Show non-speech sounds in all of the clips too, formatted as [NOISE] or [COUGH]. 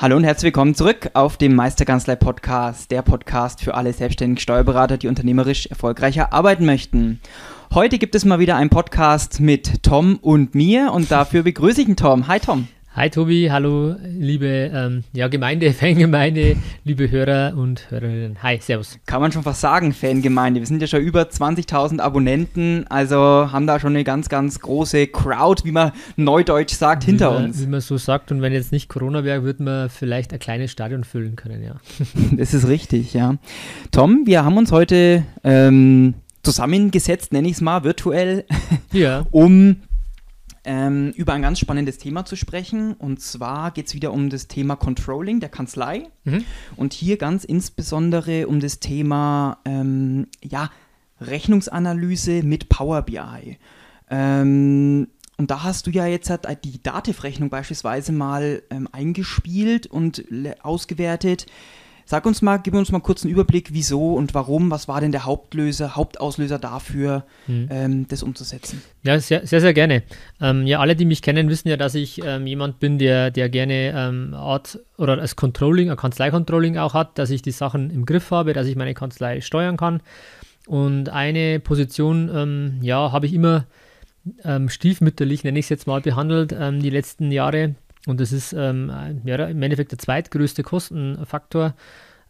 Hallo und herzlich willkommen zurück auf dem Meisterkanzlei Podcast, der Podcast für alle selbstständigen Steuerberater, die unternehmerisch erfolgreicher arbeiten möchten. Heute gibt es mal wieder einen Podcast mit Tom und mir und dafür begrüße ich den Tom. Hi Tom. Hi Tobi, hallo liebe ähm, ja, Gemeinde, [LAUGHS] Fangemeinde, liebe Hörer und Hörerinnen. Hi, Servus. Kann man schon fast sagen, Fangemeinde. Wir sind ja schon über 20.000 Abonnenten, also haben da schon eine ganz, ganz große Crowd, wie man neudeutsch sagt, wie hinter man, uns. Wie man so sagt und wenn jetzt nicht Corona wäre, würde man vielleicht ein kleines Stadion füllen können, ja. [LAUGHS] Das ist richtig, ja. Tom, wir haben uns heute ähm, zusammengesetzt, nenne ich es mal, virtuell, Ja. [LAUGHS] um ähm, über ein ganz spannendes Thema zu sprechen. Und zwar geht es wieder um das Thema Controlling der Kanzlei. Mhm. Und hier ganz insbesondere um das Thema ähm, ja, Rechnungsanalyse mit Power BI. Ähm, und da hast du ja jetzt halt die Dativ-Rechnung beispielsweise mal ähm, eingespielt und ausgewertet. Sag uns mal, gib uns mal kurz einen Überblick, wieso und warum, was war denn der Hauptlöser, Hauptauslöser dafür, Mhm. ähm, das umzusetzen? Ja, sehr, sehr, sehr gerne. Ähm, ja, alle, die mich kennen, wissen ja, dass ich ähm, jemand bin, der, der gerne ähm, Art oder das Controlling, ein Kanzlei-Controlling auch hat, dass ich die Sachen im Griff habe, dass ich meine Kanzlei steuern kann. Und eine Position, ähm, ja, habe ich immer ähm, stiefmütterlich, nenne ich es jetzt mal, behandelt die letzten Jahre. Und das ist ähm, ja, im Endeffekt der zweitgrößte Kostenfaktor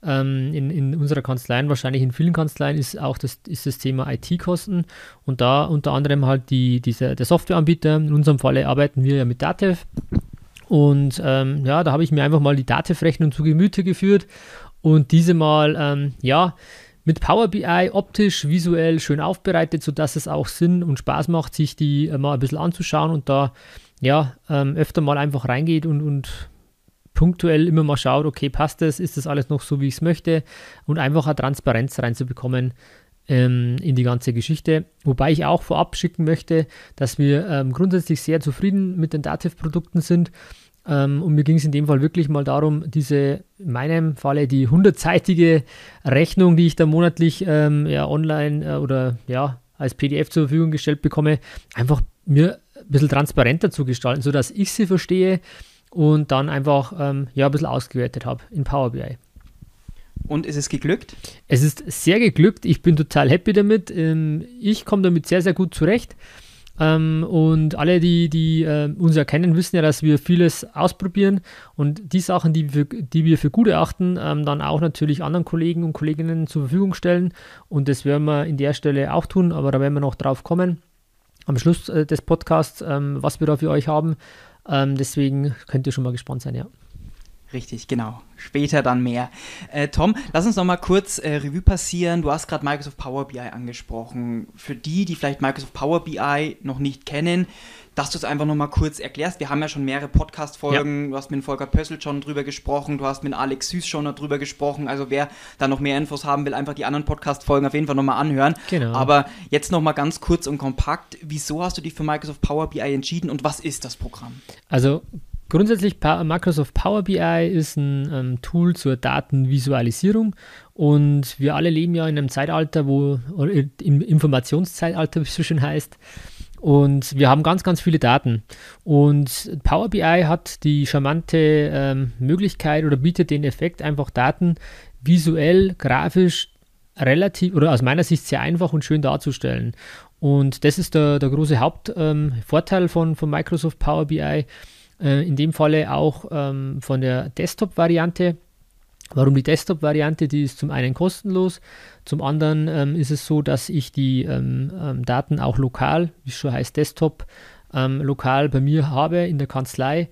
ähm, in, in unserer Kanzlei, wahrscheinlich in vielen Kanzleien, ist auch das, ist das Thema IT-Kosten. Und da unter anderem halt die, diese, der Softwareanbieter. In unserem Falle arbeiten wir ja mit Datev. Und ähm, ja, da habe ich mir einfach mal die Datev-Rechnung zu Gemüte geführt und diese mal, ähm, ja, mit Power BI optisch, visuell schön aufbereitet, sodass es auch Sinn und Spaß macht, sich die äh, mal ein bisschen anzuschauen und da ja ähm, öfter mal einfach reingeht und, und punktuell immer mal schaut, okay, passt das, ist das alles noch so, wie ich es möchte und einfach eine Transparenz reinzubekommen ähm, in die ganze Geschichte. Wobei ich auch vorab schicken möchte, dass wir ähm, grundsätzlich sehr zufrieden mit den Dativ-Produkten sind. Ähm, und mir ging es in dem Fall wirklich mal darum, diese, in meinem Falle, die hundertseitige Rechnung, die ich da monatlich ähm, ja, online äh, oder ja, als PDF zur Verfügung gestellt bekomme, einfach mir ein bisschen transparenter zu gestalten, sodass ich sie verstehe und dann einfach ähm, ja, ein bisschen ausgewertet habe in Power BI. Und ist es geglückt? Es ist sehr geglückt. Ich bin total happy damit. Ähm, ich komme damit sehr, sehr gut zurecht. Ähm, und alle, die, die äh, uns erkennen, wissen ja, dass wir vieles ausprobieren und die Sachen, die wir, die wir für gut erachten, ähm, dann auch natürlich anderen Kollegen und Kolleginnen zur Verfügung stellen. Und das werden wir in der Stelle auch tun, aber da werden wir noch drauf kommen am Schluss äh, des Podcasts, ähm, was wir da für euch haben. Ähm, deswegen könnt ihr schon mal gespannt sein, ja. Richtig, genau. Später dann mehr. Äh, Tom, lass uns noch mal kurz äh, Revue passieren. Du hast gerade Microsoft Power BI angesprochen. Für die, die vielleicht Microsoft Power BI noch nicht kennen, dass du es einfach noch mal kurz erklärst. Wir haben ja schon mehrere Podcast-Folgen. Du hast mit Volker Pössl schon drüber gesprochen. Du hast mit Alex Süß schon drüber gesprochen. Also wer da noch mehr Infos haben will, einfach die anderen Podcast-Folgen auf jeden Fall noch mal anhören. Genau. Aber jetzt noch mal ganz kurz und kompakt. Wieso hast du dich für Microsoft Power BI entschieden und was ist das Programm? Also grundsätzlich Microsoft Power BI ist ein ähm, Tool zur Datenvisualisierung und wir alle leben ja in einem Zeitalter, wo oder im Informationszeitalter, wie es so schön heißt. Und wir haben ganz, ganz viele Daten. Und Power BI hat die charmante ähm, Möglichkeit oder bietet den Effekt, einfach Daten visuell, grafisch relativ oder aus meiner Sicht sehr einfach und schön darzustellen. Und das ist der, der große Hauptvorteil ähm, von, von Microsoft Power BI. Äh, in dem Falle auch ähm, von der Desktop-Variante. Warum die Desktop-Variante? Die ist zum einen kostenlos, zum anderen ähm, ist es so, dass ich die ähm, ähm, Daten auch lokal, wie es schon heißt, Desktop, ähm, lokal bei mir habe in der Kanzlei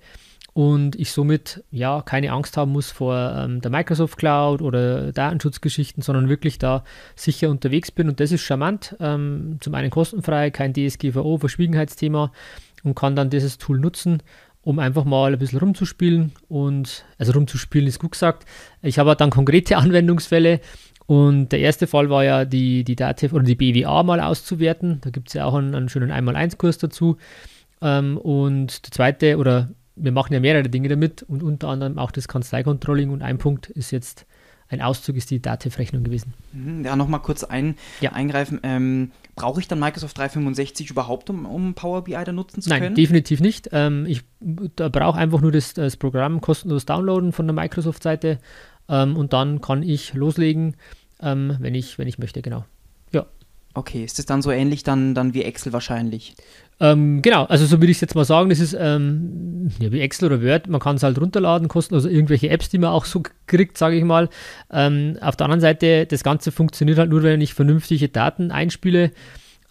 und ich somit ja keine Angst haben muss vor ähm, der Microsoft Cloud oder Datenschutzgeschichten, sondern wirklich da sicher unterwegs bin und das ist charmant. Zum einen kostenfrei, kein DSGVO, Verschwiegenheitsthema und kann dann dieses Tool nutzen um einfach mal ein bisschen rumzuspielen und, also rumzuspielen ist gut gesagt. Ich habe dann konkrete [LAUGHS] Anwendungsfälle und der erste Fall war ja die, die DATEV oder die BWA mal auszuwerten. Da gibt es ja auch einen, einen schönen 1x1-Kurs dazu. Ähm, und der zweite, oder wir machen ja mehrere Dinge damit und unter anderem auch das Kanzlei-Controlling und ein Punkt ist jetzt ein Auszug ist die Dativ-Rechnung gewesen. Mhm, ja, nochmal kurz ein, ja. eingreifen. Ähm, Brauche ich dann Microsoft 365 überhaupt, um, um Power BI da nutzen zu Nein, können? Nein, definitiv nicht. Ähm, ich brauche einfach nur das, das, Programm kostenlos downloaden von der Microsoft-Seite ähm, und dann kann ich loslegen, ähm, wenn, ich, wenn ich möchte, genau. Ja. Okay, ist das dann so ähnlich dann, dann wie Excel wahrscheinlich? Ähm, genau, also so würde ich es jetzt mal sagen, das ist ähm, ja, wie Excel oder Word, man kann es halt runterladen, kosten also irgendwelche Apps, die man auch so kriegt, sage ich mal. Ähm, auf der anderen Seite, das Ganze funktioniert halt nur, wenn ich vernünftige Daten einspiele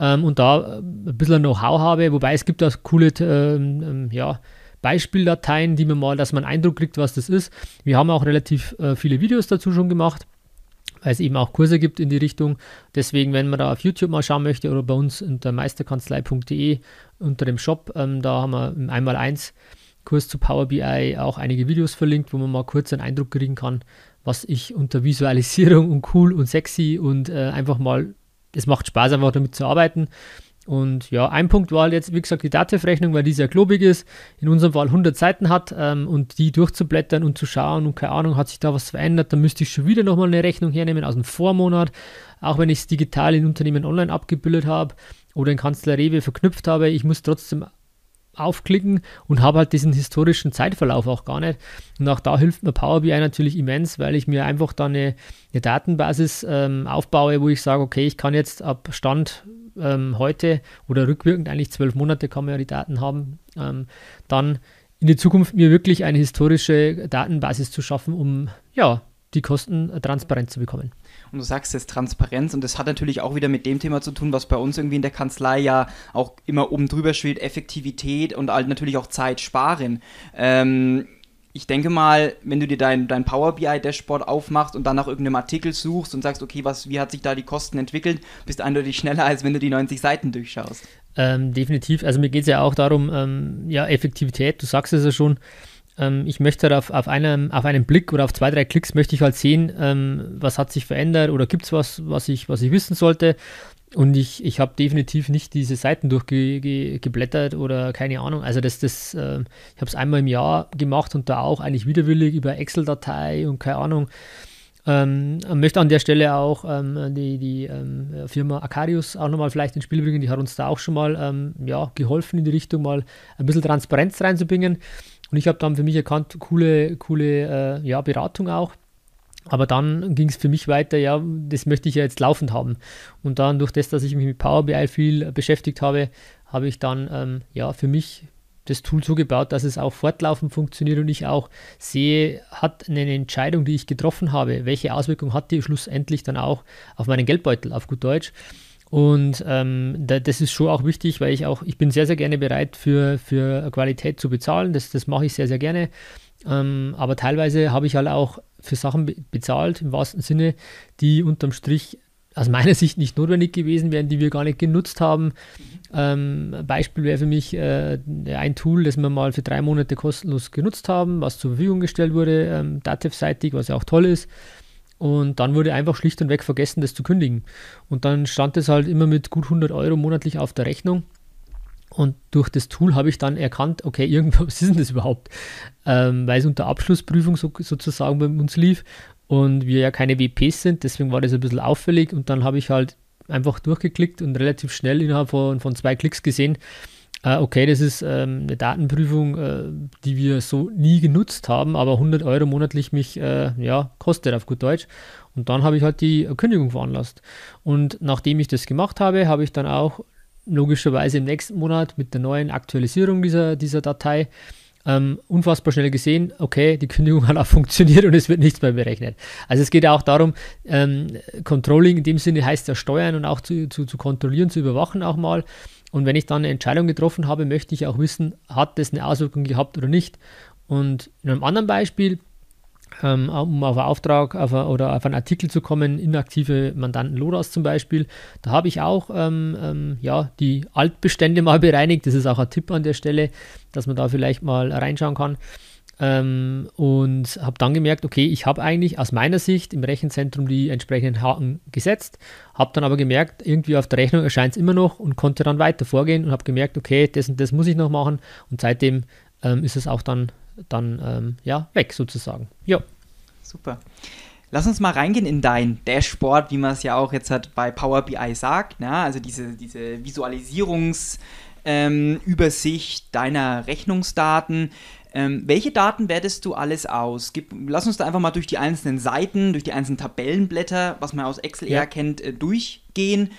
ähm, und da ein bisschen Know-how habe, wobei es gibt auch coole ähm, ähm, ja, Beispieldateien, die man mal, dass man einen Eindruck kriegt, was das ist. Wir haben auch relativ äh, viele Videos dazu schon gemacht weil es eben auch Kurse gibt in die Richtung. Deswegen, wenn man da auf YouTube mal schauen möchte oder bei uns unter meisterkanzlei.de unter dem Shop, ähm, da haben wir im 1x1 Kurs zu Power BI auch einige Videos verlinkt, wo man mal kurz einen Eindruck kriegen kann, was ich unter Visualisierung und cool und sexy und äh, einfach mal, es macht Spaß einfach damit zu arbeiten und ja, ein Punkt war halt jetzt, wie gesagt, die Dativ-Rechnung, weil die sehr klobig ist, in unserem Fall 100 Seiten hat ähm, und die durchzublättern und zu schauen und keine Ahnung, hat sich da was verändert, dann müsste ich schon wieder nochmal eine Rechnung hernehmen aus dem Vormonat, auch wenn ich es digital in Unternehmen online abgebildet habe oder in Kanzler Rewe verknüpft habe, ich muss trotzdem aufklicken und habe halt diesen historischen Zeitverlauf auch gar nicht. Und auch da hilft mir Power BI natürlich immens, weil ich mir einfach da eine, eine Datenbasis ähm, aufbaue, wo ich sage, okay, ich kann jetzt ab Stand ähm, heute oder rückwirkend eigentlich zwölf Monate kann man ja die Daten haben, ähm, dann in die Zukunft mir wirklich eine historische Datenbasis zu schaffen, um ja die Kosten transparent zu bekommen. Und du sagst jetzt Transparenz und das hat natürlich auch wieder mit dem Thema zu tun, was bei uns irgendwie in der Kanzlei ja auch immer oben drüber schwebt, Effektivität und halt natürlich auch Zeit sparen. Ähm, ich denke mal, wenn du dir dein, dein Power BI Dashboard aufmachst und dann nach irgendeinem Artikel suchst und sagst, okay, was, wie hat sich da die Kosten entwickelt, bist du eindeutig schneller, als wenn du die 90 Seiten durchschaust. Ähm, definitiv. Also mir geht es ja auch darum, ähm, ja, Effektivität, du sagst es ja schon. Ähm, ich möchte halt auf, auf, einem, auf einen Blick oder auf zwei, drei Klicks möchte ich halt sehen, ähm, was hat sich verändert oder gibt es was, was ich, was ich wissen sollte. Und ich, ich habe definitiv nicht diese Seiten durchgeblättert ge, oder keine Ahnung. Also das, das, äh, ich habe es einmal im Jahr gemacht und da auch eigentlich widerwillig über Excel-Datei und keine Ahnung. Ähm, möchte an der Stelle auch ähm, die, die ähm, Firma Acarius auch nochmal vielleicht ins Spiel bringen. Die hat uns da auch schon mal ähm, ja, geholfen, in die Richtung mal ein bisschen Transparenz reinzubringen. Und ich habe dann für mich erkannt, coole, coole äh, ja, Beratung auch. Aber dann ging es für mich weiter, ja, das möchte ich ja jetzt laufend haben. Und dann durch das, dass ich mich mit Power BI viel beschäftigt habe, habe ich dann ähm, ja für mich das Tool so gebaut, dass es auch fortlaufend funktioniert und ich auch sehe, hat eine Entscheidung, die ich getroffen habe, welche Auswirkung hat die schlussendlich dann auch auf meinen Geldbeutel, auf gut Deutsch. Und ähm, da, das ist schon auch wichtig, weil ich auch, ich bin sehr, sehr gerne bereit für, für Qualität zu bezahlen. Das, das mache ich sehr, sehr gerne. Ähm, aber teilweise habe ich halt auch für Sachen bezahlt, im wahrsten Sinne, die unterm Strich aus meiner [LAUGHS] Sicht nicht notwendig gewesen wären, die wir gar nicht genutzt haben. Ähm, Beispiel wäre für mich äh, ein Tool, das wir mal für drei Monate kostenlos genutzt haben, was zur Verfügung gestellt wurde, ähm, Datev-seitig, was ja auch toll ist. Und dann wurde einfach schlicht und weg vergessen, das zu kündigen. Und dann stand es halt immer mit gut 100 Euro monatlich auf der Rechnung. Und durch das Tool habe ich dann erkannt, okay, irgendwas [LAUGHS] ist denn das überhaupt? Ähm, weil es unter Abschlussprüfung so, sozusagen bei uns lief und wir ja keine WPs sind, deswegen war das ein bisschen auffällig und dann habe ich halt einfach durchgeklickt und relativ schnell innerhalb von, von zwei Klicks gesehen, äh, okay, das ist ähm, eine Datenprüfung, äh, die wir so nie genutzt haben, aber 100 Euro monatlich mich äh, ja, kostet auf gut Deutsch. Und dann habe ich halt die Kündigung veranlasst. Und nachdem ich das gemacht habe, habe ich dann auch logischerweise im nächsten Monat mit der neuen Aktualisierung dieser, dieser Datei ähm, unfassbar schnell gesehen, okay, die Kündigung hat auch [LAUGHS] funktioniert und es wird nichts mehr berechnet. Also es geht ja auch darum, ähm, Controlling in dem Sinne heißt ja steuern und auch zu, zu, zu kontrollieren, zu überwachen auch mal. Und wenn ich dann eine Entscheidung getroffen habe, möchte ich auch wissen, hat das eine Auswirkung gehabt oder nicht. Und in einem anderen Beispiel ähm, um auf einen Auftrag auf eine, oder auf einen Artikel zu kommen, inaktive Mandanten Lodas zum Beispiel. Da habe ich auch ähm, ähm, ja, die Altbestände mal [LAUGHS] bereinigt. Das ist auch ein Tipp an der Stelle, dass man da vielleicht mal reinschauen kann. Ähm, und habe dann gemerkt, okay, ich habe eigentlich aus meiner Sicht im Rechenzentrum die entsprechenden Haken gesetzt, habe dann aber gemerkt, irgendwie auf der Rechnung erscheint es immer noch und konnte dann weiter vorgehen und habe gemerkt, okay, das und das muss ich noch machen und seitdem ähm, ist es auch dann dann ähm, ja, weg sozusagen. Ja. Super. Lass uns mal reingehen in dein Dashboard, wie man es ja auch jetzt hat bei Power BI sagt. Ne? Also diese, diese Visualisierungsübersicht ähm, deiner Rechnungsdaten. Ähm, welche Daten wertest du alles aus? Gib, lass uns da einfach mal durch die einzelnen Seiten, durch die einzelnen Tabellenblätter, was man aus Excel ja. eher kennt, äh, durchgehen.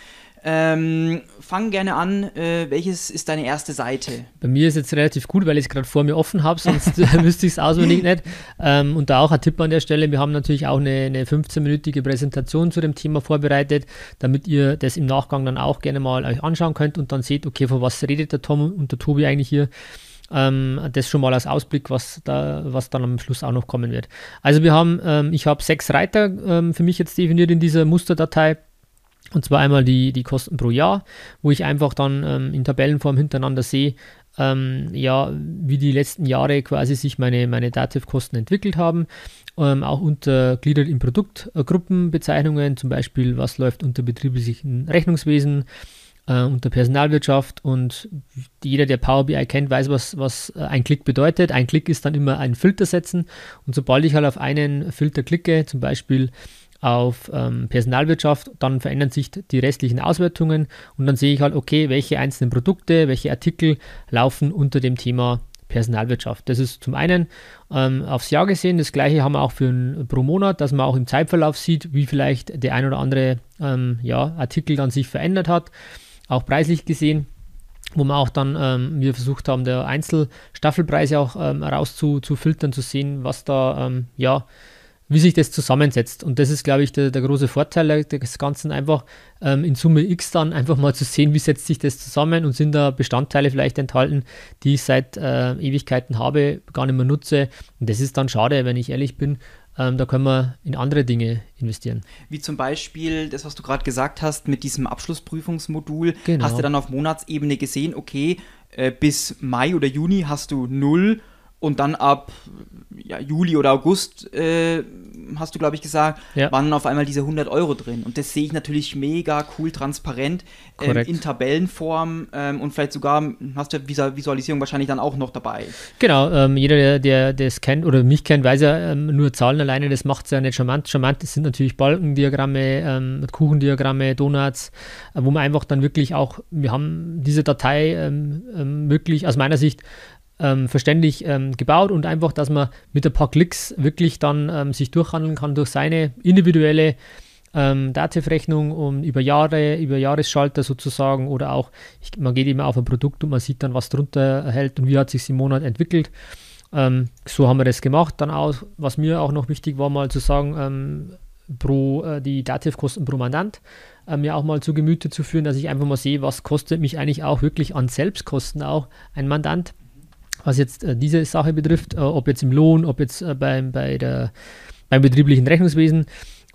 Ähm, fang gerne an. Äh, welches ist deine erste Seite? Bei mir ist jetzt relativ gut, weil ich es gerade vor mir offen habe, sonst [LAUGHS] wüsste ich es auswendig nicht. Ähm, und da auch ein Tipp an der Stelle: Wir haben natürlich auch eine, eine 15-minütige Präsentation zu dem Thema vorbereitet, damit ihr das im Nachgang dann auch gerne mal euch anschauen könnt und dann seht, okay, von was redet der Tom und der Tobi eigentlich hier. Ähm, das schon mal als Ausblick, was, da, was dann am Schluss auch noch kommen wird. Also wir haben, ähm, ich habe sechs Reiter ähm, für mich jetzt definiert in dieser Musterdatei. Und zwar einmal die, die Kosten pro Jahr, wo ich einfach dann ähm, in Tabellenform hintereinander sehe, ähm, ja, wie die letzten Jahre quasi sich meine, meine Dativ-Kosten entwickelt haben. Ähm, auch untergliedert in Produktgruppenbezeichnungen, zum Beispiel, was läuft unter betrieblichen Rechnungswesen, äh, unter Personalwirtschaft und jeder, der Power BI kennt, weiß, was, was äh, ein Klick bedeutet. Ein Klick ist dann immer ein Filter setzen und sobald ich halt auf einen Filter klicke, zum Beispiel auf ähm, Personalwirtschaft, dann verändern sich die restlichen Auswertungen und dann sehe ich halt, okay, welche einzelnen Produkte, welche Artikel laufen unter dem Thema Personalwirtschaft. Das ist zum einen ähm, aufs Jahr gesehen, das gleiche haben wir auch für ein, pro Monat, dass man auch im Zeitverlauf sieht, wie vielleicht der ein oder andere ähm, ja, Artikel dann sich verändert hat, auch preislich gesehen wo wir auch dann, ähm, wir versucht haben, der Einzelstaffelpreise auch ähm, rauszufiltern, zu sehen, was da, ähm, ja, wie sich das zusammensetzt. Und das ist, glaube ich, der, der große Vorteil des Ganzen, einfach ähm, in Summe X dann einfach mal zu sehen, wie setzt sich das zusammen und sind da Bestandteile vielleicht enthalten, die ich seit äh, Ewigkeiten habe, gar nicht mehr nutze. Und das ist dann schade, wenn ich ehrlich bin. Ähm, da können wir in andere Dinge investieren. Wie zum Beispiel das, was du gerade gesagt hast mit diesem Abschlussprüfungsmodul. Genau. Hast du dann auf Monatsebene gesehen, okay, äh, bis Mai oder Juni hast du null und dann ab ja, Juli oder August, äh, hast du, glaube ich, gesagt, ja. waren auf einmal diese 100 Euro drin. Und das sehe ich natürlich mega cool, transparent, ähm, in Tabellenform ähm, und vielleicht sogar hast du Visualisierung wahrscheinlich dann auch noch dabei. Genau, ähm, jeder, der, der das kennt oder mich kennt, weiß ja, ähm, nur Zahlen alleine, das macht es ja nicht charmant. Charmant sind natürlich Balkendiagramme, ähm, Kuchendiagramme, Donuts, äh, wo man einfach dann wirklich auch, wir haben diese Datei ähm, wirklich aus meiner Sicht ähm, verständlich ähm, gebaut und einfach, dass man mit ein paar Klicks wirklich dann ähm, sich durchhandeln kann durch seine individuelle ähm, Dativ-Rechnung um, über Jahre, über Jahresschalter sozusagen oder auch, ich, man geht immer auf ein Produkt und man sieht dann, was drunter hält und wie hat sich im Monat entwickelt. Ähm, so haben wir das gemacht. Dann auch, was mir auch noch wichtig war, mal zu sagen, ähm, pro äh, die Dativ-Kosten pro Mandant äh, mir auch mal zu Gemüte zu führen, dass ich einfach mal sehe, was kostet mich eigentlich auch wirklich an Selbstkosten auch ein Mandant was jetzt äh, diese Sache betrifft, äh, ob jetzt im Lohn, ob jetzt äh, beim, bei der, beim betrieblichen Rechnungswesen,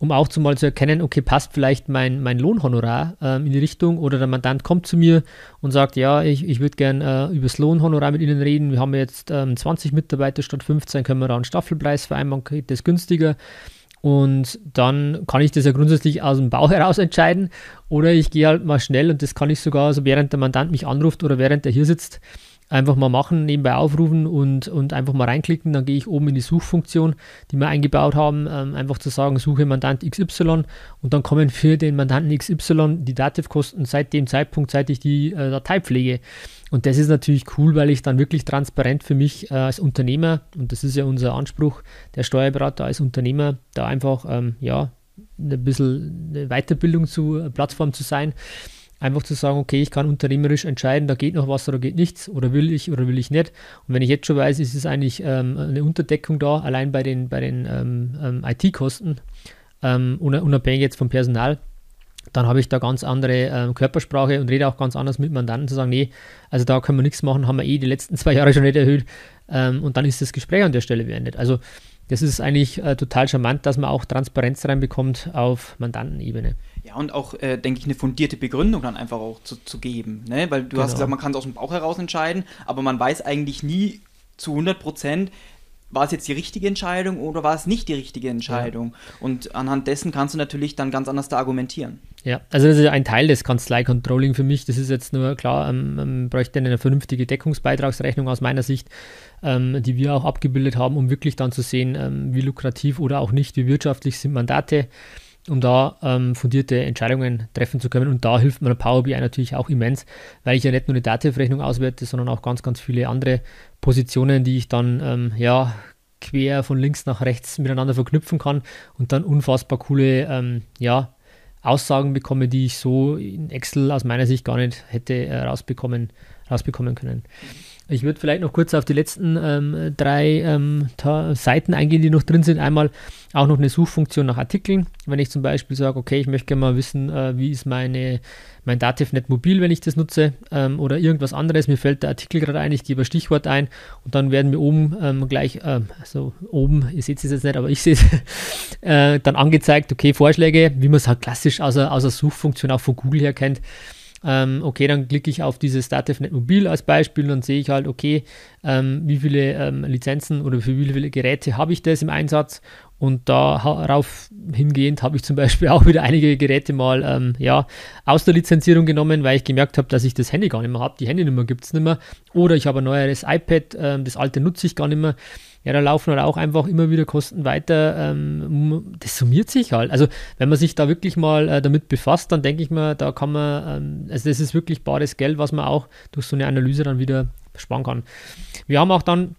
um auch zu mal zu erkennen, okay, passt vielleicht mein, mein Lohnhonorar ähm, in die Richtung oder der Mandant kommt zu mir und sagt, ja, ich, ich würde gern äh, über das Lohnhonorar mit Ihnen reden. Wir haben jetzt ähm, 20 Mitarbeiter statt 15, können wir da einen Staffelpreis vereinbaren, geht das günstiger. Und dann kann ich das ja grundsätzlich aus dem Bauch heraus entscheiden. Oder ich gehe halt mal schnell und das kann ich sogar, also während der Mandant mich anruft oder während er hier sitzt, einfach mal machen, nebenbei aufrufen und, und einfach mal reinklicken. Dann gehe ich oben in die Suchfunktion, die wir eingebaut haben, ähm, einfach zu sagen, suche Mandant XY und dann kommen für den Mandanten XY die Dativkosten seit dem Zeitpunkt, seit ich die äh, Datei pflege. Und das ist natürlich cool, weil ich dann wirklich transparent für mich äh, als Unternehmer, und das ist ja unser Anspruch, der Steuerberater als Unternehmer, da einfach ähm, ja, ein bisschen eine Weiterbildung zu äh, Plattform zu sein Einfach zu sagen, okay, ich kann unternehmerisch entscheiden, da geht noch was oder geht nichts oder will ich oder will ich nicht. Und wenn ich jetzt schon weiß, ist es eigentlich ähm, eine Unterdeckung da, allein bei den, bei den ähm, ähm IT-Kosten, ähm, unabhängig jetzt vom Personal, dann habe ich da ganz andere ähm, Körpersprache und rede auch ganz anders mit Mandanten zu sagen, nee, also da können wir nichts machen, haben wir eh die letzten [LAUGHS] zwei Jahre schon nicht erhöht ähm, und dann ist das Gespräch an der Stelle beendet. Also das ist eigentlich äh, total charmant, dass man auch Transparenz reinbekommt auf Mandantenebene. Ja, und auch, äh, denke ich, eine fundierte Begründung dann einfach auch zu, zu geben. Ne? Weil du genau. hast gesagt, man kann es aus dem Bauch heraus entscheiden, aber man weiß eigentlich nie zu 100 Prozent, war es jetzt die richtige Entscheidung oder war es nicht die richtige Entscheidung? Ja. Und anhand dessen kannst du natürlich dann ganz anders da argumentieren. Ja, also das ist ein Teil des Kanzlei-Controlling für mich. Das ist jetzt nur klar, ähm, ähm, bräuchte eine vernünftige Deckungsbeitragsrechnung aus meiner Sicht, ähm, die wir auch abgebildet haben, um wirklich dann zu sehen, ähm, wie lukrativ oder auch nicht, wie wirtschaftlich sind Mandate, um da ähm, fundierte Entscheidungen treffen zu können. Und da hilft mir Power BI natürlich auch immens, weil ich ja nicht nur eine Dativ-Rechnung auswerte, sondern auch ganz, ganz viele andere Positionen, die ich dann ähm, ja quer von links nach rechts miteinander verknüpfen kann und dann unfassbar coole ähm, ja, Aussagen bekomme, die ich so in Excel aus meiner Sicht gar nicht hätte äh, rausbekommen, rausbekommen können. Ich würde vielleicht noch kurz auf die letzten ähm, drei ähm, Seiten eingehen, die noch drin sind. Einmal auch noch eine Suchfunktion nach Artikeln. Wenn ich zum Beispiel sage, okay, ich möchte gerne mal wissen, äh, wie ist meine, mein DativNet mobil, wenn ich das nutze, ähm, oder irgendwas anderes. Mir fällt der Artikel gerade ein, ich gebe ein Stichwort ein und dann werden mir oben ähm, gleich, ähm, also oben, ihr seht es jetzt nicht, aber ich sehe es, [LAUGHS] äh, dann angezeigt, okay, Vorschläge, wie man es halt klassisch aus der, aus der Suchfunktion auch von Google her kennt. Ähm, okay, dann klicke ich auf dieses DativNet Mobil als Beispiel und dann sehe ich halt, okay, ähm, wie viele ähm, Lizenzen oder für wie viele Geräte habe ich das im Einsatz und darauf hingehend habe ich zum Beispiel [LAUGHS] auch wieder einige Geräte mal ähm, ja, aus der Lizenzierung genommen, weil ich gemerkt habe, dass ich das Handy gar nicht mehr habe. Die Handynummer gibt es nicht mehr. Oder ich habe ein neueres iPad, ähm, das alte nutze ich gar nicht mehr. Ja, da laufen halt auch einfach immer wieder Kosten weiter. Ähm, das summiert sich halt. Also, wenn man sich da wirklich mal äh, damit befasst, dann denke ich mir, da kann man, ähm, also das ist wirklich bares Geld, was man auch durch so eine Analyse dann wieder sparen kann. Wir haben auch dann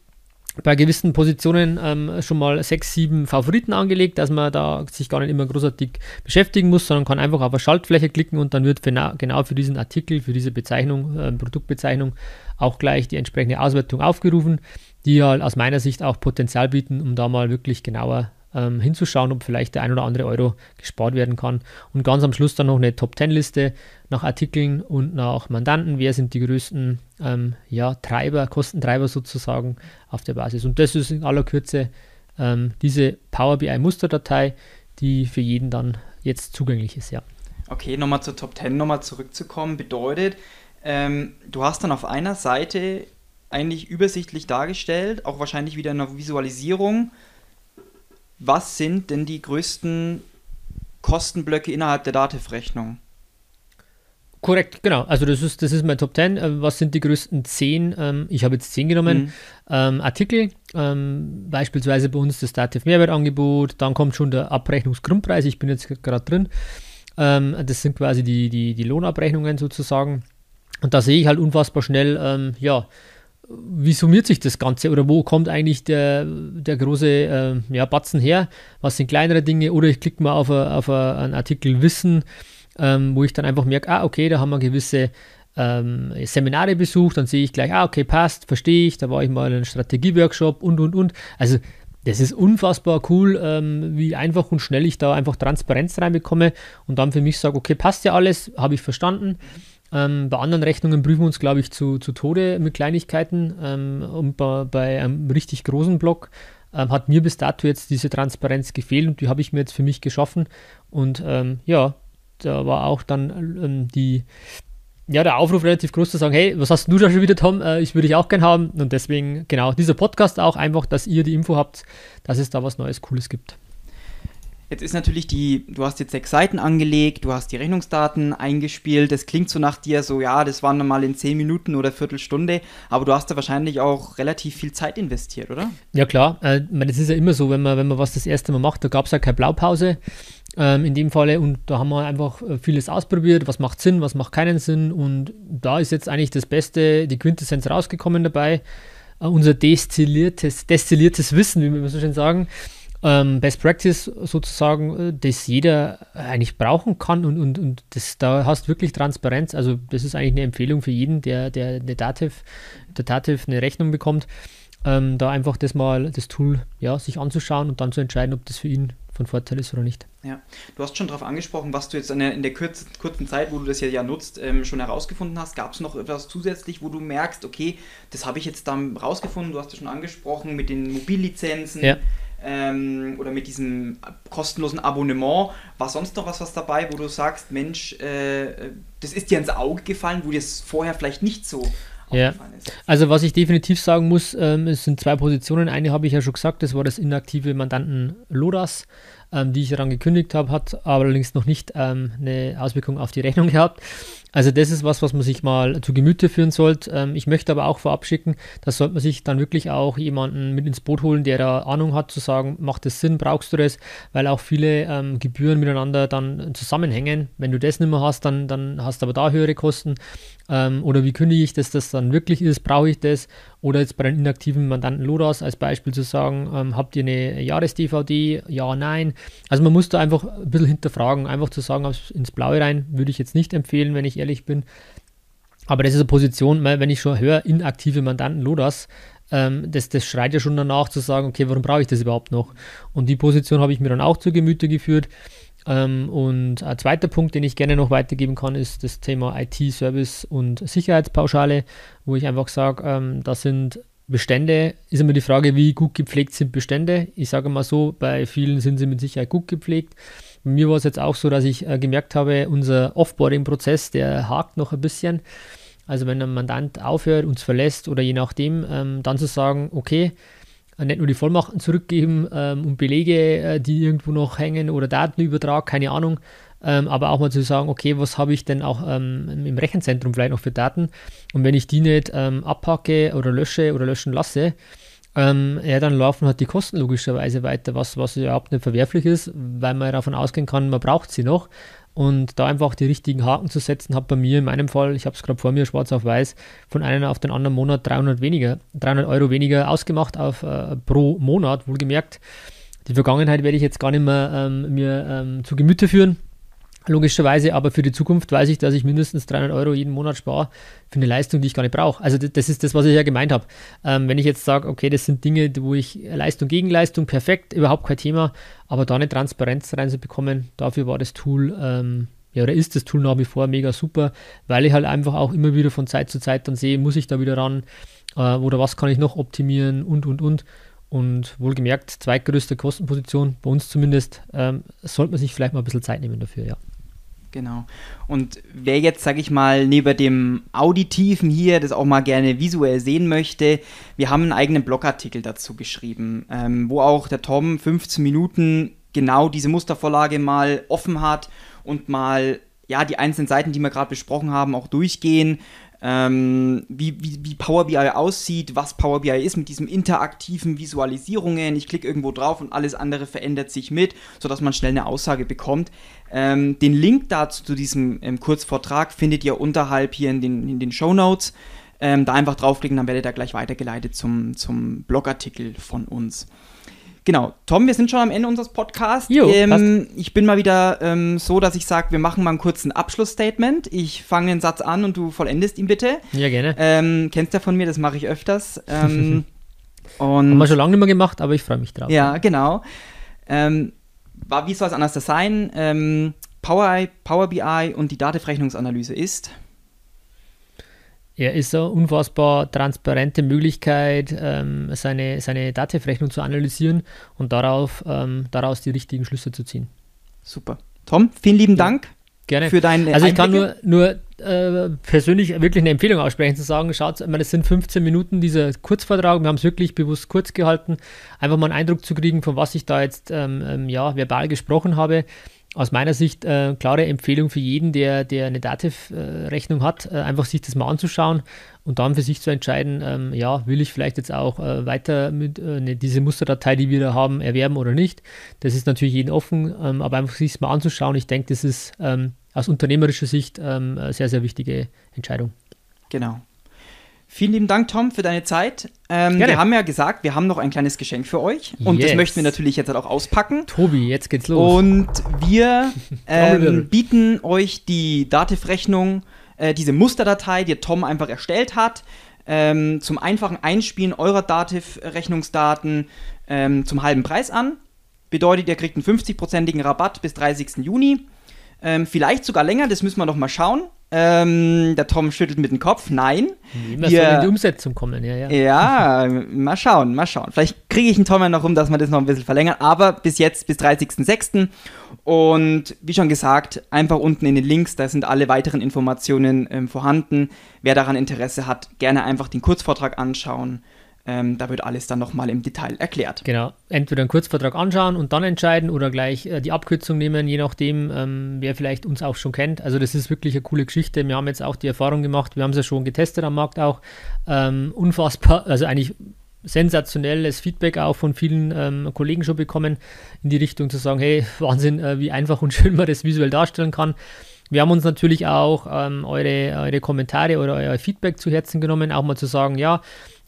bei gewissen Positionen ähm, schon mal sechs, sieben Favoriten angelegt, dass man da sich gar nicht immer großartig beschäftigen muss, sondern kann einfach auf eine Schaltfläche klicken und dann wird für genau für diesen Artikel, für diese Bezeichnung, äh, Produktbezeichnung auch gleich die entsprechende Auswertung aufgerufen, die halt aus meiner Sicht auch Potenzial bieten, um da mal wirklich genauer ähm, hinzuschauen, ob vielleicht der ein oder andere Euro gespart werden kann. Und ganz am Schluss dann noch eine Top-10-Liste nach Artikeln und nach Mandanten. Wer sind die größten ähm, ja, Treiber, Kostentreiber sozusagen auf der Basis? Und das ist in aller Kürze ähm, diese Power BI-Musterdatei, die für jeden dann jetzt zugänglich ist. Ja. Okay, nochmal zur Top 10 nochmal zurückzukommen, bedeutet, ähm, du hast dann auf einer Seite eigentlich übersichtlich dargestellt, auch wahrscheinlich wieder eine Visualisierung, was sind denn die größten Kostenblöcke innerhalb der Dativ-Rechnung? Korrekt, genau. Also das ist, das ist mein Top 10. Äh, was sind die größten 10? Ähm, ich habe jetzt 10 genommen. Mhm. Ähm, Artikel, ähm, beispielsweise bei uns das Dativ Mehrwertangebot, dann kommt schon der Abrechnungsgrundpreis, ich bin jetzt gerade drin. Ähm, das sind quasi die, die, die Lohnabrechnungen sozusagen. Und da sehe ich halt unfassbar schnell, ähm, ja, wie summiert sich das Ganze oder wo kommt eigentlich der, der große äh, ja, Batzen her? Was sind kleinere Dinge? Oder ich klicke mal auf, a, auf a, einen Artikel Wissen, ähm, wo ich dann einfach merke, ah, okay, da haben wir gewisse ähm, Seminare besucht, dann sehe ich gleich, ah, okay, passt, verstehe ich, da war ich mal in einem Strategieworkshop und, und, und. Also das ist unfassbar cool, ähm, wie einfach und schnell ich da einfach Transparenz reinbekomme und dann für mich sage, okay, passt ja alles, habe ich verstanden. Ähm, bei anderen Rechnungen prüfen wir uns, glaube ich, zu, zu Tode mit Kleinigkeiten. Ähm, und bei, bei, einem richtig großen Block ähm, hat mir bis dato jetzt diese Transparenz gefehlt und die habe ich mir jetzt für mich geschaffen. Und ähm, ja, da war auch dann ähm, die, ja, der Aufruf relativ groß zu sagen, hey, was hast du da schon wieder, Tom? Äh, ich würde dich auch gern haben. Und deswegen, genau, dieser Podcast auch einfach, dass ihr die Info habt, dass es da was Neues, Cooles gibt. Jetzt ist natürlich die, du hast jetzt sechs Seiten angelegt, du hast die Rechnungsdaten eingespielt. Das klingt so nach dir so, ja, das waren mal in zehn Minuten oder Viertelstunde, aber du hast da wahrscheinlich auch relativ viel Zeit investiert, oder? Ja, klar. Äh, das ist ja immer so, wenn man, wenn man was das erste Mal macht, da gab es ja keine Blaupause ähm, in dem Falle und da haben wir einfach äh, vieles ausprobiert, was macht Sinn, was macht keinen Sinn und da ist jetzt eigentlich das Beste, die Quintessenz rausgekommen dabei. Äh, unser destilliertes, destilliertes Wissen, wie wir so schön sagen ähm, Best Practice sozusagen, äh, das jeder eigentlich brauchen kann und, und, und das, da hast wirklich Transparenz. Also das ist eigentlich eine Empfehlung für jeden, der, der eine Dativ, der Dativ eine Rechnung bekommt, ähm, da einfach das mal, das Tool ja, sich anzuschauen und dann zu entscheiden, ob das für ihn von Vorteil ist oder nicht. Ja, du hast schon darauf angesprochen, was du jetzt in der, in der kurzen, kurzen Zeit, wo du das ja, ja nutzt, ähm, schon herausgefunden hast. Gab es noch etwas zusätzlich, wo du merkst, okay, das habe ich jetzt dann rausgefunden, du hast es schon angesprochen mit den Mobillizenzen. Ja ähm, oder mit diesem kostenlosen Abonnement. War sonst noch was, was dabei, wo du sagst, Mensch, äh, das ist dir ins Auge gefallen, wo dir es vorher vielleicht nicht so ja. Also was ich definitiv sagen muss, ähm, es sind zwei Positionen. Eine habe ich ja schon gesagt, das war das inaktive Mandanten Lodas, ähm, die ich daran gekündigt habe, hat allerdings noch nicht ähm, eine Auswirkung auf die Rechnung gehabt. Also das ist was, was man sich mal zu Gemüte führen sollte. Ähm, ich möchte aber auch vorab schicken, da sollte man sich dann wirklich auch jemanden mit ins Boot holen, der da Ahnung hat, zu sagen, macht das Sinn, brauchst du das, weil auch viele ähm, Gebühren miteinander dann zusammenhängen. Wenn du das nicht mehr hast, dann, dann hast du aber da höhere Kosten. Ähm, oder wie kündige ich das, dass das dann wirklich ist, brauche ich das? Oder jetzt bei den inaktiven Mandanten Lodas als Beispiel zu sagen, ähm, habt ihr eine Jahres-DVD? Ja, nein. Also man muss da einfach ein bisschen hinterfragen. Einfach zu sagen, ins Blaue rein, würde ich jetzt nicht empfehlen, wenn ich ehrlich bin. Aber das ist eine Position, wenn ich schon höre, inaktive Mandanten Lodas, ähm, das, das schreit ja schon danach zu sagen, okay, warum brauche ich das überhaupt noch? Und die Position habe ich mir dann auch zu Gemüte geführt. Ähm, und ein zweiter Punkt, den ich gerne noch weitergeben kann, ist das Thema IT-Service und Sicherheitspauschale, wo ich einfach sage, ähm, das sind Bestände, ist immer die Frage, wie gut gepflegt sind Bestände. Ich sage mal so, bei vielen sind sie mit Sicherheit gut gepflegt. Bei mir war es jetzt auch so, dass ich äh, gemerkt habe, unser Offboarding-Prozess, der hakt noch ein bisschen. Also wenn ein Mandant aufhört, uns verlässt oder je nachdem, ähm, dann zu sagen, okay, nicht nur die Vollmachten zurückgeben ähm, und Belege, äh, die irgendwo noch hängen oder Datenübertrag, keine Ahnung, ähm, aber auch mal zu sagen, okay, was habe ich denn auch ähm, im Rechenzentrum vielleicht noch für Daten? Und wenn ich die nicht ähm, abpacke oder lösche oder löschen lasse, ähm, ja, dann laufen halt die Kosten logischerweise weiter, was, was überhaupt nicht verwerflich ist, weil man davon ausgehen kann, man braucht sie noch. Und da einfach die richtigen Haken zu setzen, hat bei mir in meinem Fall, ich habe es gerade vor mir schwarz auf weiß, von einem auf den anderen Monat 300 weniger, 300 Euro weniger ausgemacht auf äh, pro Monat, wohlgemerkt. Die Vergangenheit werde ich jetzt gar nicht mehr ähm, mir ähm, zu Gemüte führen. Logischerweise, aber für die Zukunft weiß ich, dass ich mindestens 300 Euro jeden Monat spare für eine Leistung, die ich gar nicht brauche. Also das ist das, was ich ja gemeint habe. Ähm, wenn ich jetzt sage, okay, das sind Dinge, wo ich Leistung gegen Leistung, perfekt, überhaupt kein Thema, aber da eine Transparenz reinzubekommen, dafür war das Tool, ähm, ja, oder ist das Tool nach wie vor mega super, weil ich halt einfach auch immer wieder von Zeit zu Zeit dann sehe, muss ich da wieder ran äh, oder was kann ich noch optimieren und, und, und. Und wohlgemerkt, zweitgrößte Kostenposition, bei uns zumindest, ähm, sollte man sich vielleicht mal ein bisschen Zeit nehmen dafür, ja. Genau. Und wer jetzt, sag ich mal, neben dem Auditiven hier das auch mal gerne visuell sehen möchte, wir haben einen eigenen Blogartikel dazu geschrieben, ähm, wo auch der Tom 15 Minuten genau diese Mustervorlage mal offen hat und mal ja die einzelnen Seiten, die wir gerade besprochen haben, auch durchgehen ähm, wie, wie, wie Power BI aussieht, was Power BI ist mit diesem interaktiven Visualisierungen. Ich klicke irgendwo drauf und alles andere verändert sich mit, sodass man schnell eine Aussage bekommt. Ähm, den Link dazu zu diesem ähm, Kurzvortrag findet ihr unterhalb hier in den, in den Show Notes. Ähm, da einfach draufklicken, dann werdet ihr gleich weitergeleitet zum, zum Blogartikel von uns. Genau, Tom, wir sind schon am Ende unseres Podcasts. Jo, ähm, ich bin mal wieder ähm, so, dass ich sage, wir machen mal einen kurzen Abschlussstatement. Ich fange den Satz an und du vollendest ihn bitte. Ja, gerne. Ähm, kennst ja von mir, das mache ich öfters. Ähm, [LAUGHS] Haben wir schon lange nicht mehr gemacht, aber ich freue mich drauf. Ja, genau. Ähm, war, wie soll es anders sein? Ähm, Power, Power BI und die Datenrechnungsanalyse ist er ist eine unfassbar transparente Möglichkeit, ähm, seine, seine Datenrechnung zu analysieren und darauf, ähm, daraus die richtigen Schlüsse zu ziehen. Super. Tom, vielen lieben ja. Dank. Gerne. Für deine also ich kann nur, nur äh, persönlich wirklich eine Empfehlung aussprechen, zu sagen, schaut, ich meine, es sind 15 Minuten dieser Kurzvertrag, wir haben es wirklich bewusst kurz gehalten, einfach mal einen Eindruck zu kriegen, von was ich da jetzt ähm, ähm ja, verbal gesprochen habe aus meiner Sicht äh, klare Empfehlung für jeden, der, der eine Dativ-Rechnung hat, äh, einfach sich das mal anzuschauen und dann für sich zu entscheiden, ähm, ja, will ich vielleicht jetzt auch äh, weiter mit äh, ne, diese Musterdatei, die wir da haben, erwerben oder nicht. Das ist natürlich jeden offen, ähm, aber einfach sich mal anzuschauen, ich denke, das ist ähm, aus unternehmerischer Sicht ähm, eine sehr, sehr wichtige Entscheidung. Genau. Vielen lieben Dank, Tom, für deine Zeit. Ähm, wir haben ja gesagt, wir haben noch ein kleines Geschenk für euch. Und yes. das möchten wir natürlich jetzt halt auch auspacken. Tobi, jetzt geht's los. Und wir [LAUGHS] ähm, bieten euch die Dativ-Rechnung, äh, diese Musterdatei, die Tom einfach erstellt hat, ähm, zum einfachen Einspielen eurer Dativ-Rechnungsdaten ähm, zum halben Preis an. Bedeutet, ihr kriegt einen 50-prozentigen Rabatt bis 30. Juni. Ähm, vielleicht sogar länger, das müssen wir noch mal schauen. Ähm, der Tom schüttelt mit dem Kopf. Nein. Wir sollen in die Umsetzung kommen, ja, ja. Ja, mal schauen, mal schauen. Vielleicht kriege ich einen Tom ja noch rum, dass wir das noch ein bisschen verlängern. Aber bis jetzt, bis 30.06. Und wie schon gesagt, einfach unten in den Links, da sind alle weiteren Informationen ähm, vorhanden. Wer daran Interesse hat, gerne einfach den Kurzvortrag anschauen. Ähm, da wird alles dann nochmal im Detail erklärt. Genau. Entweder einen Kurzvertrag anschauen und dann entscheiden oder gleich äh, die Abkürzung nehmen, je nachdem, ähm, wer vielleicht uns auch schon kennt. Also das ist wirklich eine coole Geschichte. Wir haben jetzt auch die Erfahrung gemacht, wir haben es ja schon getestet am Markt auch. Ähm, unfassbar, [LAUGHS] also eigentlich sensationelles Feedback auch von vielen ähm, Kollegen schon bekommen, in die Richtung zu sagen, hey, [LAUGHS] Wahnsinn, äh, wie einfach und [LAUGHS] schön man das visuell darstellen kann. Wir haben uns natürlich auch ähm, eure, eure Kommentare oder euer Feedback zu Herzen genommen, auch mal zu sagen, ja,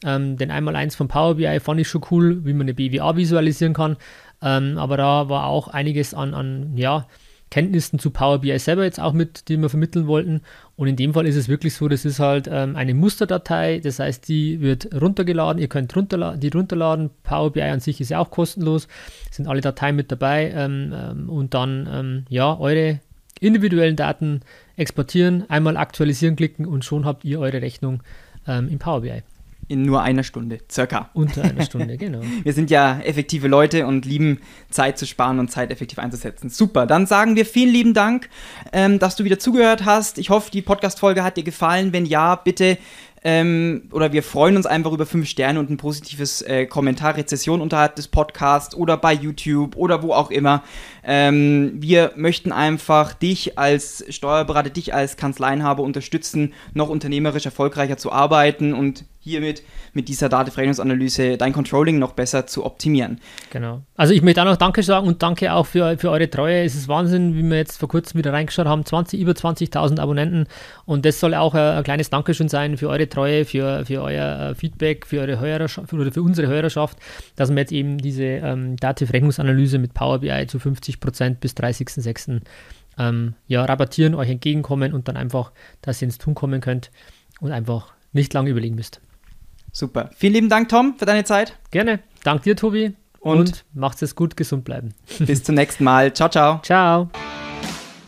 ähm, den Einmaleins von Power BI fand ich schon cool, wie man eine BWA visualisieren kann. Ähm, aber da war auch einiges an, an ja, Kenntnissen zu Power BI selber jetzt auch mit, die wir vermitteln wollten. Und in dem Fall ist es wirklich so, das ist halt ähm, eine Musterdatei, das heißt, die wird runtergeladen, ihr könnt runterla die runterladen. Power BI an sich ist ja auch kostenlos, sind alle Dateien mit dabei ähm, ähm, und dann ähm, ja eure individuellen Daten exportieren, einmal aktualisieren klicken und schon habt ihr eure Rechnung ähm, in Power BI. In nur einer Stunde, circa. Unter einer Stunde, genau. [LAUGHS] wir sind ja effektive Leute und lieben Zeit zu sparen und Zeit effektiv einzusetzen. Super, dann sagen wir vielen lieben Dank, ähm, dass du wieder zugehört hast. Ich hoffe, die Podcast-Folge hat dir gefallen. Wenn ja, bitte ähm, oder wir freuen uns einfach über fünf Sterne und ein positives äh, Kommentar, Rezession unterhalb des Podcasts oder bei YouTube oder wo auch immer. Ähm, wir möchten einfach dich als Steuerberater, dich als Kanzleienhaber unterstützen, noch unternehmerisch erfolgreicher zu arbeiten und hiermit mit dieser Datenverrechnungsanalyse dein Controlling noch besser zu optimieren. Genau. Also ich möchte auch noch Danke sagen und danke auch für, für eure Treue. Es ist Wahnsinn, wie wir jetzt vor kurzem wieder reingeschaut haben. 20, über 20.000 Abonnenten und das soll auch ein, ein, kleines Dankeschön sein für eure Treue, für, für euer äh, Feedback, für eure Hörerschaft oder für unsere Hörerschaft, dass wir jetzt eben diese ähm, Datenverrechnungsanalyse mit Power BI zu 50 Prozent bis 30.06. Ähm, ja, rabattieren, euch entgegenkommen und dann einfach, dass ihr ins Tun kommen könnt und einfach nicht lange überlegen müsst. Super. Vielen lieben Dank, Tom, für deine Zeit. Gerne. Dank dir, Tobi. Und, und macht es gut, gesund bleiben. Bis zum nächsten Mal. Ciao, ciao. Ciao.